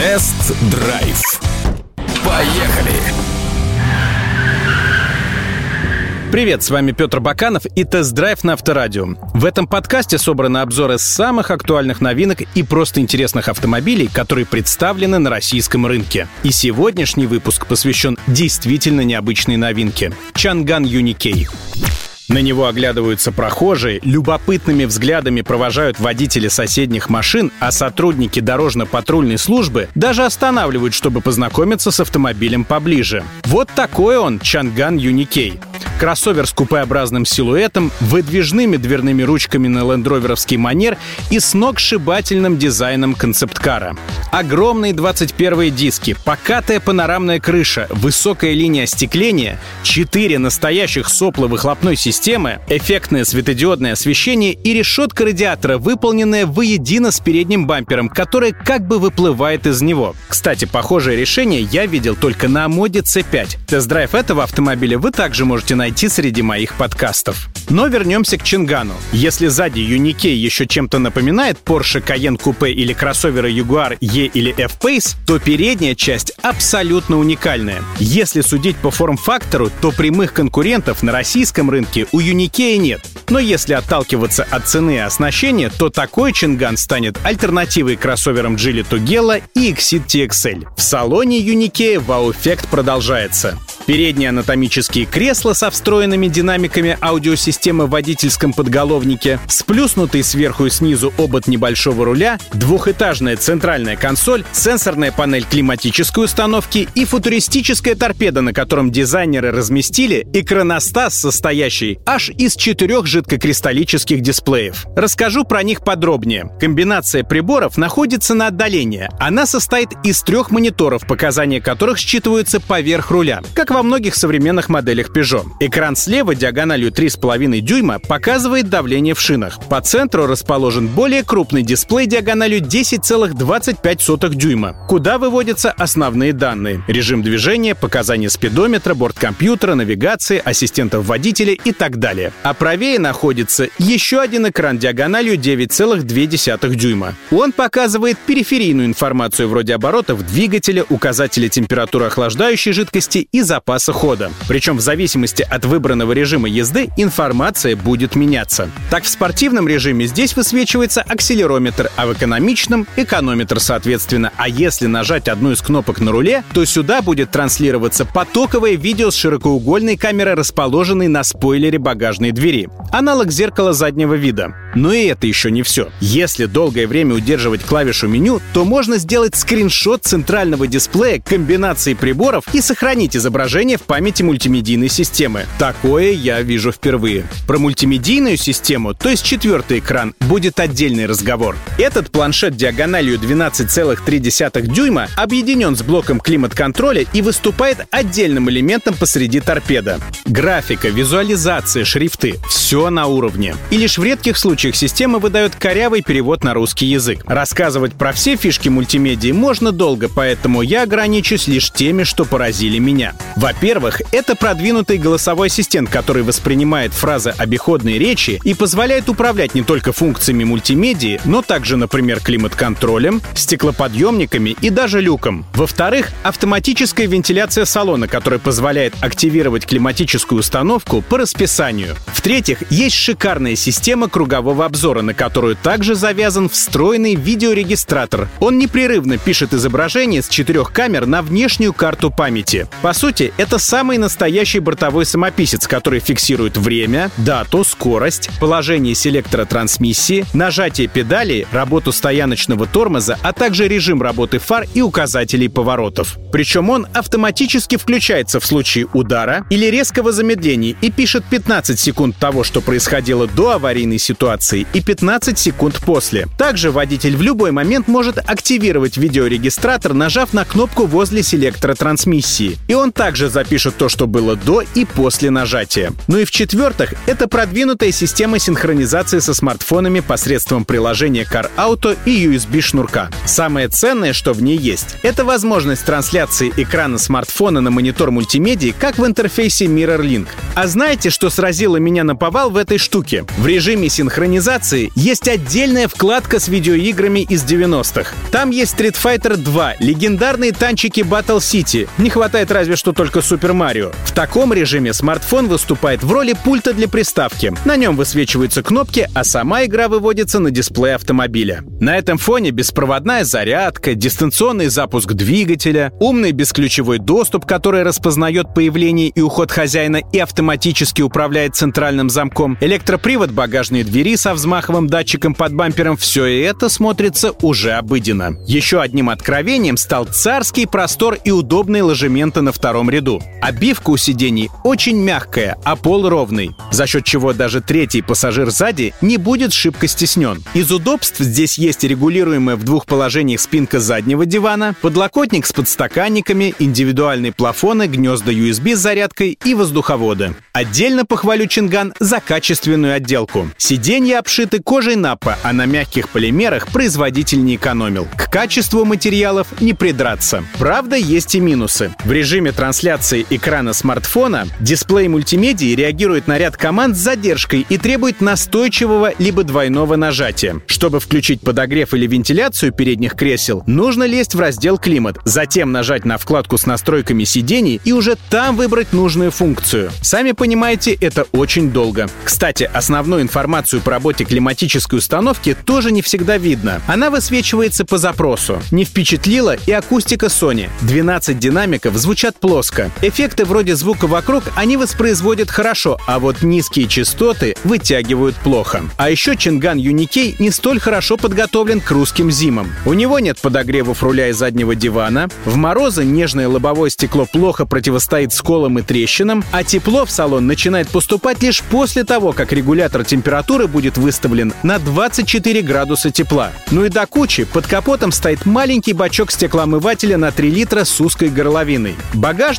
Тест-драйв. Поехали! Привет, с вами Петр Баканов и тест-драйв на Авторадио. В этом подкасте собраны обзоры самых актуальных новинок и просто интересных автомобилей, которые представлены на российском рынке. И сегодняшний выпуск посвящен действительно необычной новинке — Changan UNI-K. На него оглядываются прохожие, любопытными взглядами провожают водители соседних машин, а сотрудники дорожно-патрульной службы даже останавливают, чтобы познакомиться с автомобилем поближе. Вот такой он, Changan UNI-K. Кроссовер с купеобразным силуэтом, выдвижными дверными ручками на лендроверовский манер и с сногсшибательным дизайном концепткара. Огромные 21 диски, покатая панорамная крыша, высокая линия остекления, 4 настоящих сопла выхлопной системы, эффектное светодиодное освещение и решетка радиатора, выполненная воедино с передним бампером, которая как бы выплывает из него. Кстати, похожее решение я видел только на Omoda C5. Тест-драйв этого автомобиля вы также можете найти найти среди моих подкастов. Но вернемся к Changan у. Если сзади UNI-K еще чем-то напоминает Porsche Cayenne Coupe или кроссоверы Jaguar E или F-Pace, то передняя часть абсолютно уникальная. Если судить по форм-фактору, то прямых конкурентов на российском рынке у Юникея нет. Но если отталкиваться от цены и оснащения, то такой Чинган станет альтернативой кроссоверам Geely Tugela и Exit TXL. В салоне Юникея вау-эффект продолжается. Передние анатомические кресла со встроенными динамиками аудиосистемы в водительском подголовнике, сплюснутый сверху и снизу обод небольшого руля, двухэтажная центральная консоль, сенсорная панель климатической установки и футуристическая торпеда, на котором дизайнеры разместили экраностас, состоящий аж из четырех жидкокристаллических дисплеев. Расскажу про них подробнее. Комбинация приборов находится на отдалении. Она состоит из трех мониторов, показания которых считываются поверх руля, как во многих современных моделях Peugeot. Экран слева диагональю 3,5 дюйма показывает давление в шинах. По центру расположен более крупный дисплей диагональю 10,25 дюйма, куда выводятся основные данные. Режим движения, показания спидометра, борткомпьютера, навигации, ассистентов водителя и так далее. А правее находится еще один экран диагональю 9,2 дюйма. Он показывает периферийную информацию вроде оборотов двигателя, указателя температуры охлаждающей жидкости и запаса хода. Причем в зависимости от выбранного режима езды информация будет меняться. Так в спортивном режиме здесь высвечивается акселерометр, а в экономичном — эконометр соответственно. А если нажать одну из кнопок на руле, то сюда будет транслироваться потоковое видео с широкоугольной камерой, расположенной на спойлере багажной двери. Аналог зеркала заднего вида. Но и это еще не все. Если долгое время удерживать клавишу меню, то можно сделать скриншот центрального дисплея комбинации приборов и сохранить изображение в памяти мультимедийной системы. Такое я вижу впервые. Про мультимедийную систему, то есть четвертый экран, будет отдельный разговор. Этот планшет диагональю 12,3 дюйма объединен с блоком климат-контроля и выступает отдельным элементом посреди торпеда. Графика, визуализация, шрифты — все на уровне. И лишь в редких случаях система выдает корявый перевод на русский язык. Рассказывать про все фишки мультимедии можно долго, поэтому я ограничусь лишь теми, что поразили меня. Во-первых, это продвинутый голосовой ассистент, который воспринимает фразы обиходной речи и позволяет управлять не только функциями мультимедии, но также, например, климат-контролем, стеклоподъемниками и даже люком. Во-вторых, автоматическая вентиляция салона, которая позволяет активировать климатическую установку по расписанию. В-третьих, есть шикарная система кругового обзора, на которую также завязан встроенный видеорегистратор. Он непрерывно пишет изображение с четырех камер на внешнюю карту памяти. По сути, это самый настоящий бортовой самописец, который фиксирует время, дату, скорость, положение селектора трансмиссии, нажатие педали, работу стояночного тормоза, а также режим работы фар и указателей поворотов. Причем он автоматически включается в случае удара или резкого замедления и пишет 15 секунд того, что происходило до аварийной ситуации, и 15 секунд после. Также водитель в любой момент может активировать видеорегистратор, нажав на кнопку возле селектора трансмиссии. И он также также запишет то, что было до и после нажатия. Ну и в-четвертых, это продвинутая система синхронизации со смартфонами посредством приложения Car Auto и USB-шнурка. Самое ценное, что в ней есть, это возможность трансляции экрана смартфона на монитор мультимедии, как в интерфейсе MirrorLink. А знаете, что сразило меня на повал в этой штуке? В режиме синхронизации есть отдельная вкладка с видеоиграми из 90-х. Там есть Street Fighter 2, легендарные танчики Battle City. Не хватает разве что только Super Mario. В таком режиме смартфон выступает в роли пульта для приставки. На нем высвечиваются кнопки, а сама игра выводится на дисплей автомобиля. На этом фоне беспроводная зарядка, дистанционный запуск двигателя, умный бесключевой доступ, который распознает появление и уход хозяина и автоматически управляет центральным замком, электропривод багажной двери со взмаховым датчиком под бампером — все это смотрится уже обыденно. Еще одним откровением стал царский простор и удобные ложементы на втором ряду. Обивка у сидений очень мягкая, а пол ровный, за счет чего даже третий пассажир сзади не будет шибко стеснен. Из удобств здесь есть регулируемая в двух положениях спинка заднего дивана, подлокотник с подстаканниками, индивидуальные плафоны, гнезда USB с зарядкой и воздуховоды. Отдельно похвалю Чинган за качественную отделку. Сиденья обшиты кожей напа, а на мягких полимерах производитель не экономил. К качеству материалов не придраться. Правда, есть и минусы. В режиме трансляции экрана смартфона дисплей мультимедии реагирует на ряд команд с задержкой и требует настойчивого либо двойного нажатия. Чтобы включить подогрев или вентиляцию передних кресел, нужно лезть в раздел «Климат», затем нажать на вкладку с настройками сидений и уже там выбрать нужную функцию. Сами понимаете, это очень долго. Кстати, основную информацию по работе климатической установки тоже не всегда видно. Она высвечивается по запросу. Не впечатлила и акустика Sony. 12 динамиков звучат плоско. Эффекты вроде звука вокруг они воспроизводят хорошо, а вот низкие частоты вытягивают плохо. А еще Чинган Юникей не столь хорошо подготовлен к русским зимам. У него нет подогревов руля и заднего дивана, в морозы нежное лобовое стекло плохо противостоит сколам и трещинам, а тепло в салон начинает поступать лишь после того, как регулятор температуры будет выставлен на 24 градуса тепла. Ну и до кучи под капотом стоит маленький бачок стеклоомывателя на 3 литра с узкой горловиной.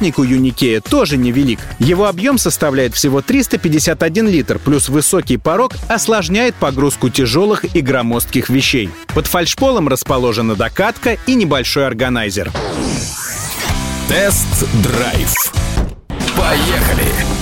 Багажник у Юникея тоже невелик. Его объем составляет всего 351 литр, плюс высокий порог осложняет погрузку тяжелых и громоздких вещей. Под фальшполом расположена докатка и небольшой органайзер. Тест-драйв. Поехали!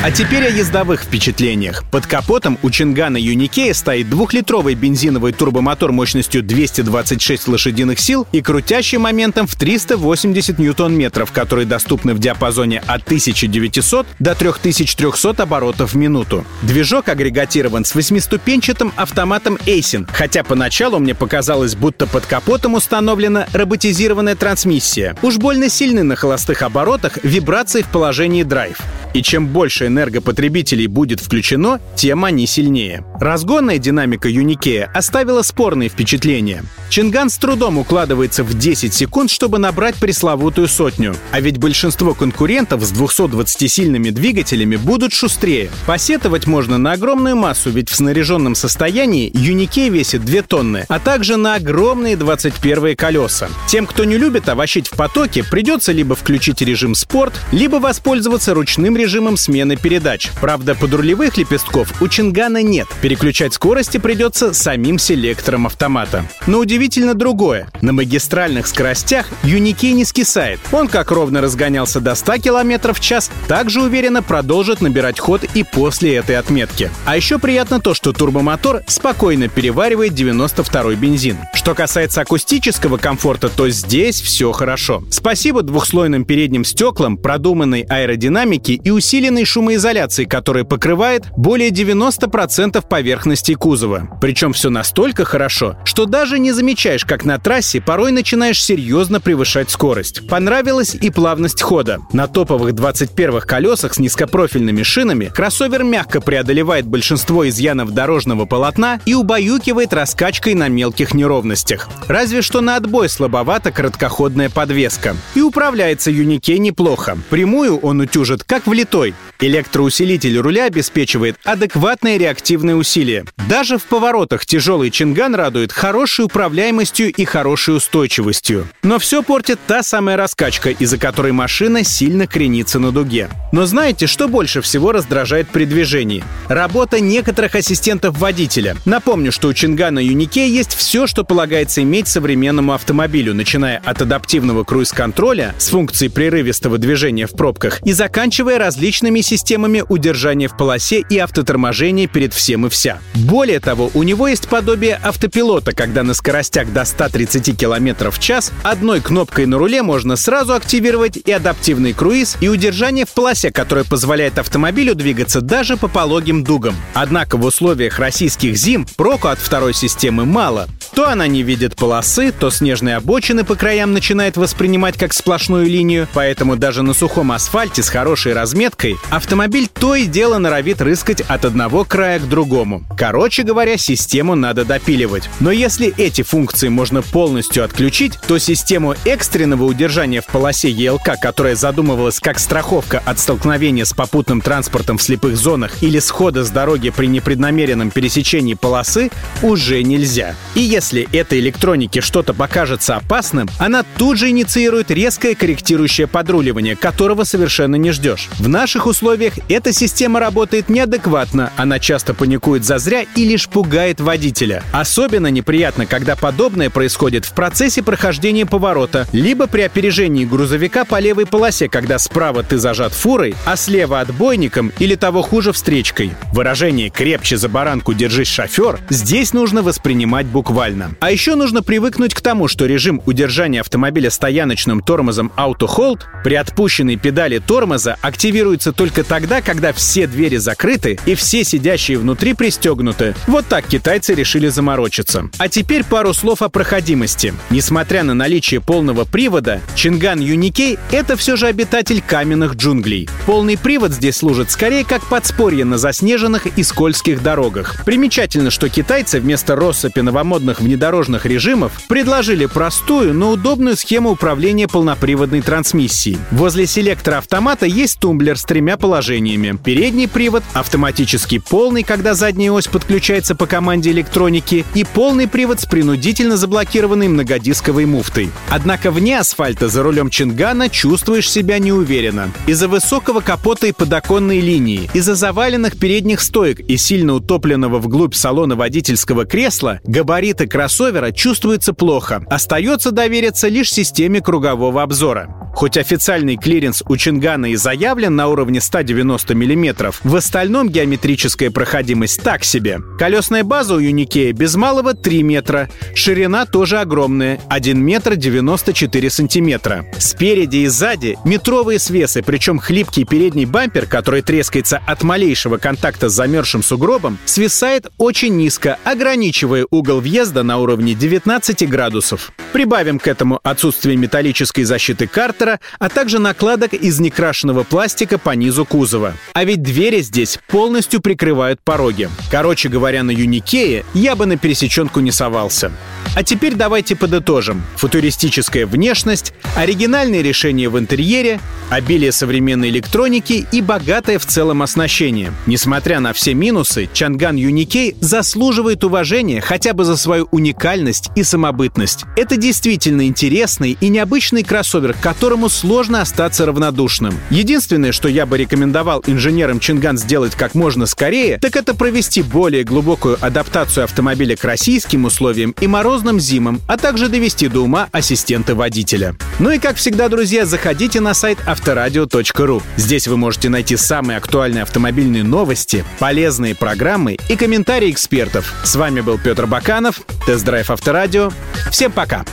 А теперь о ездовых впечатлениях. Под капотом у Чингана Юникея стоит двухлитровый бензиновый турбомотор мощностью 226 лошадиных сил и крутящий моментом в 380 ньютон-метров, которые доступны в диапазоне от 1900 до 3300 оборотов в минуту. Движок агрегатирован с восьмиступенчатым автоматом Aisin, хотя поначалу мне показалось, будто под капотом установлена роботизированная трансмиссия. Уж больно сильны на холостых оборотах вибрации в положении драйв. И чем больше энергопотребителей будет включено, тем они сильнее. Разгонная динамика Юникея оставила спорные впечатления. Чинган с трудом укладывается в 10 секунд, чтобы набрать пресловутую сотню. А ведь большинство конкурентов с 220-сильными двигателями будут шустрее. Посетовать можно на огромную массу, ведь в снаряженном состоянии Юникей весит 2 тонны, а также на огромные 21 колеса. Тем, кто не любит овощить в потоке, придется либо включить режим спорт, либо воспользоваться ручным режимом смены передач. Правда, подрулевых лепестков у Чингана нет. Переключать скорости придется самим селектором автомата. Но удивительно другое. На магистральных скоростях Юникей не скисает. Он как ровно разгонялся до 100 км в час, также уверенно продолжит набирать ход и после этой отметки. А еще приятно то, что турбомотор спокойно переваривает 92-й бензин. Что касается акустического комфорта, то здесь все хорошо. Спасибо двухслойным передним стеклам, продуманной аэродинамике и усиленной шумоизоляции, которая покрывает более 90% поверхности кузова. Причем все настолько хорошо, что даже не замечаешь, как на трассе порой начинаешь серьезно превышать скорость. Понравилась и плавность хода. На топовых 21-х колесах с низкопрофильными шинами кроссовер мягко преодолевает большинство изъянов дорожного полотна и убаюкивает раскачкой на мелких неровностях. Разве что на отбой слабовата короткоходная подвеска. И управляется Юнике неплохо. Прямую он утюжит как влитой. Электроусилитель руля обеспечивает адекватное реактивное усилие. Даже в поворотах тяжелый Чинган радует хорошей управляемостью и хорошей устойчивостью. Но все портит та самая раскачка, из-за которой машина сильно кренится на дуге. Но знаете, что больше всего раздражает при движении? Работа некоторых ассистентов водителя. Напомню, что у Чингана Юнике есть все, что полагается иметь современному автомобилю, начиная от адаптивного круиз-контроля с функцией прерывистого движения в пробках и заканчивая различными системами удержания в полосе и автоторможения перед всем и вся. Более того, у него есть подобие автопилота, когда на скоростях до 130 км в час одной кнопкой на руле можно сразу активировать и адаптивный круиз, и удержание в полосе, которое позволяет автомобилю двигаться даже по пологим дугам. Однако в условиях российских зим проку от второй системы мало. То она не видит полосы, то снежные обочины по краям начинает воспринимать как сплошную линию, поэтому даже на сухом асфальте с хорошей разметкой автомобиль то и дело норовит рыскать от одного края к другому. Короче говоря, систему надо допиливать. Но если эти функции можно полностью отключить, то систему экстренного удержания в полосе ЕЛК, которая задумывалась как страховка от столкновения с попутным транспортом в слепых зонах или схода с дороги при непреднамеренном пересечении полосы, уже нельзя. И если этой электронике что-то покажется опасным, она тут же инициирует резкое корректирующее подруливание, которого совершенно не ждешь. В наших условиях эта система работает неадекватно, она часто паникует зазря и лишь пугает водителя. Особенно неприятно, когда подобное происходит в процессе прохождения поворота, либо при опережении грузовика по левой полосе, когда справа ты зажат фурой, а слева отбойником или того хуже встречкой. Выражение «крепче за баранку держись, шофер» здесь нужно воспринимать буквально. А еще нужно привыкнуть к тому, что режим удержания автомобиля стояночным тормозом Auto Hold при отпущенной педали тормоза активируется только тогда, когда все двери закрыты и все сидящие внутри пристегнуты. Вот так китайцы решили заморочиться. А теперь пару слов о проходимости. Несмотря на наличие полного привода, Чинган Юникей — это все же обитатель каменных джунглей. Полный привод здесь служит скорее как подспорье на заснеженных и скользких дорогах. Примечательно, что китайцы вместо россыпи новомодных внедорожных режимов предложили простую, но удобную схему управления полноприводной трансмиссией. Возле селектора автомата есть тумблер с тремя положениями. Передний привод, автоматически полный, когда задняя ось подключается по команде электроники, и полный привод с принудительно заблокированной многодисковой муфтой. Однако вне асфальта за рулем Changan а чувствуешь себя неуверенно. Из-за высокого капота и подоконной линии, из-за заваленных передних стоек и сильно утопленного вглубь салона водительского кресла, габариты кроссовера чувствуются плохо. Остается довериться лишь системе кругового обзора. Хоть официальный клиренс у Changan а и заявлен на уровне 190 мм, в остальном геометрическая проходимость так себе. Колесная база у UNI-K я без малого 3 метра, ширина тоже огромная — 1 метр 94 сантиметра. Спереди и сзади метровые свесы, причем хлипкий передний бампер, который трескается от малейшего контакта с замерзшим сугробом, свисает очень низко, ограничивая угол въезда на уровне 19 градусов. Прибавим к этому отсутствие металлической защиты картера, а также накладок из некрашенного пластика по низу кузова. А ведь двери здесь полностью прикрывают пороги. Короче говоря, на Юникее я бы на пересеченку не совался. А теперь давайте подытожим. Футуристическая внешность, оригинальные решения в интерьере, обилие современной электроники и богатое в целом оснащение. Несмотря на все минусы, Чанган Юникей заслуживает уважения хотя бы за уникальность и самобытность. Это действительно интересный и необычный кроссовер, к которому сложно остаться равнодушным. Единственное, что я бы рекомендовал инженерам Чинган сделать как можно скорее, так это провести более глубокую адаптацию автомобиля к российским условиям и морозным зимам, а также довести до ума ассистента водителя. Ну и как всегда, друзья, заходите на сайт авторадио.ру. Здесь вы можете найти самые актуальные автомобильные новости, полезные программы и комментарии экспертов. С вами был Петр Баканов, Тест-драйв Авторадио. Всем пока!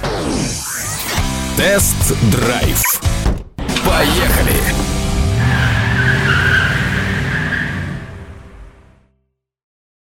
Тест-драйв. Поехали!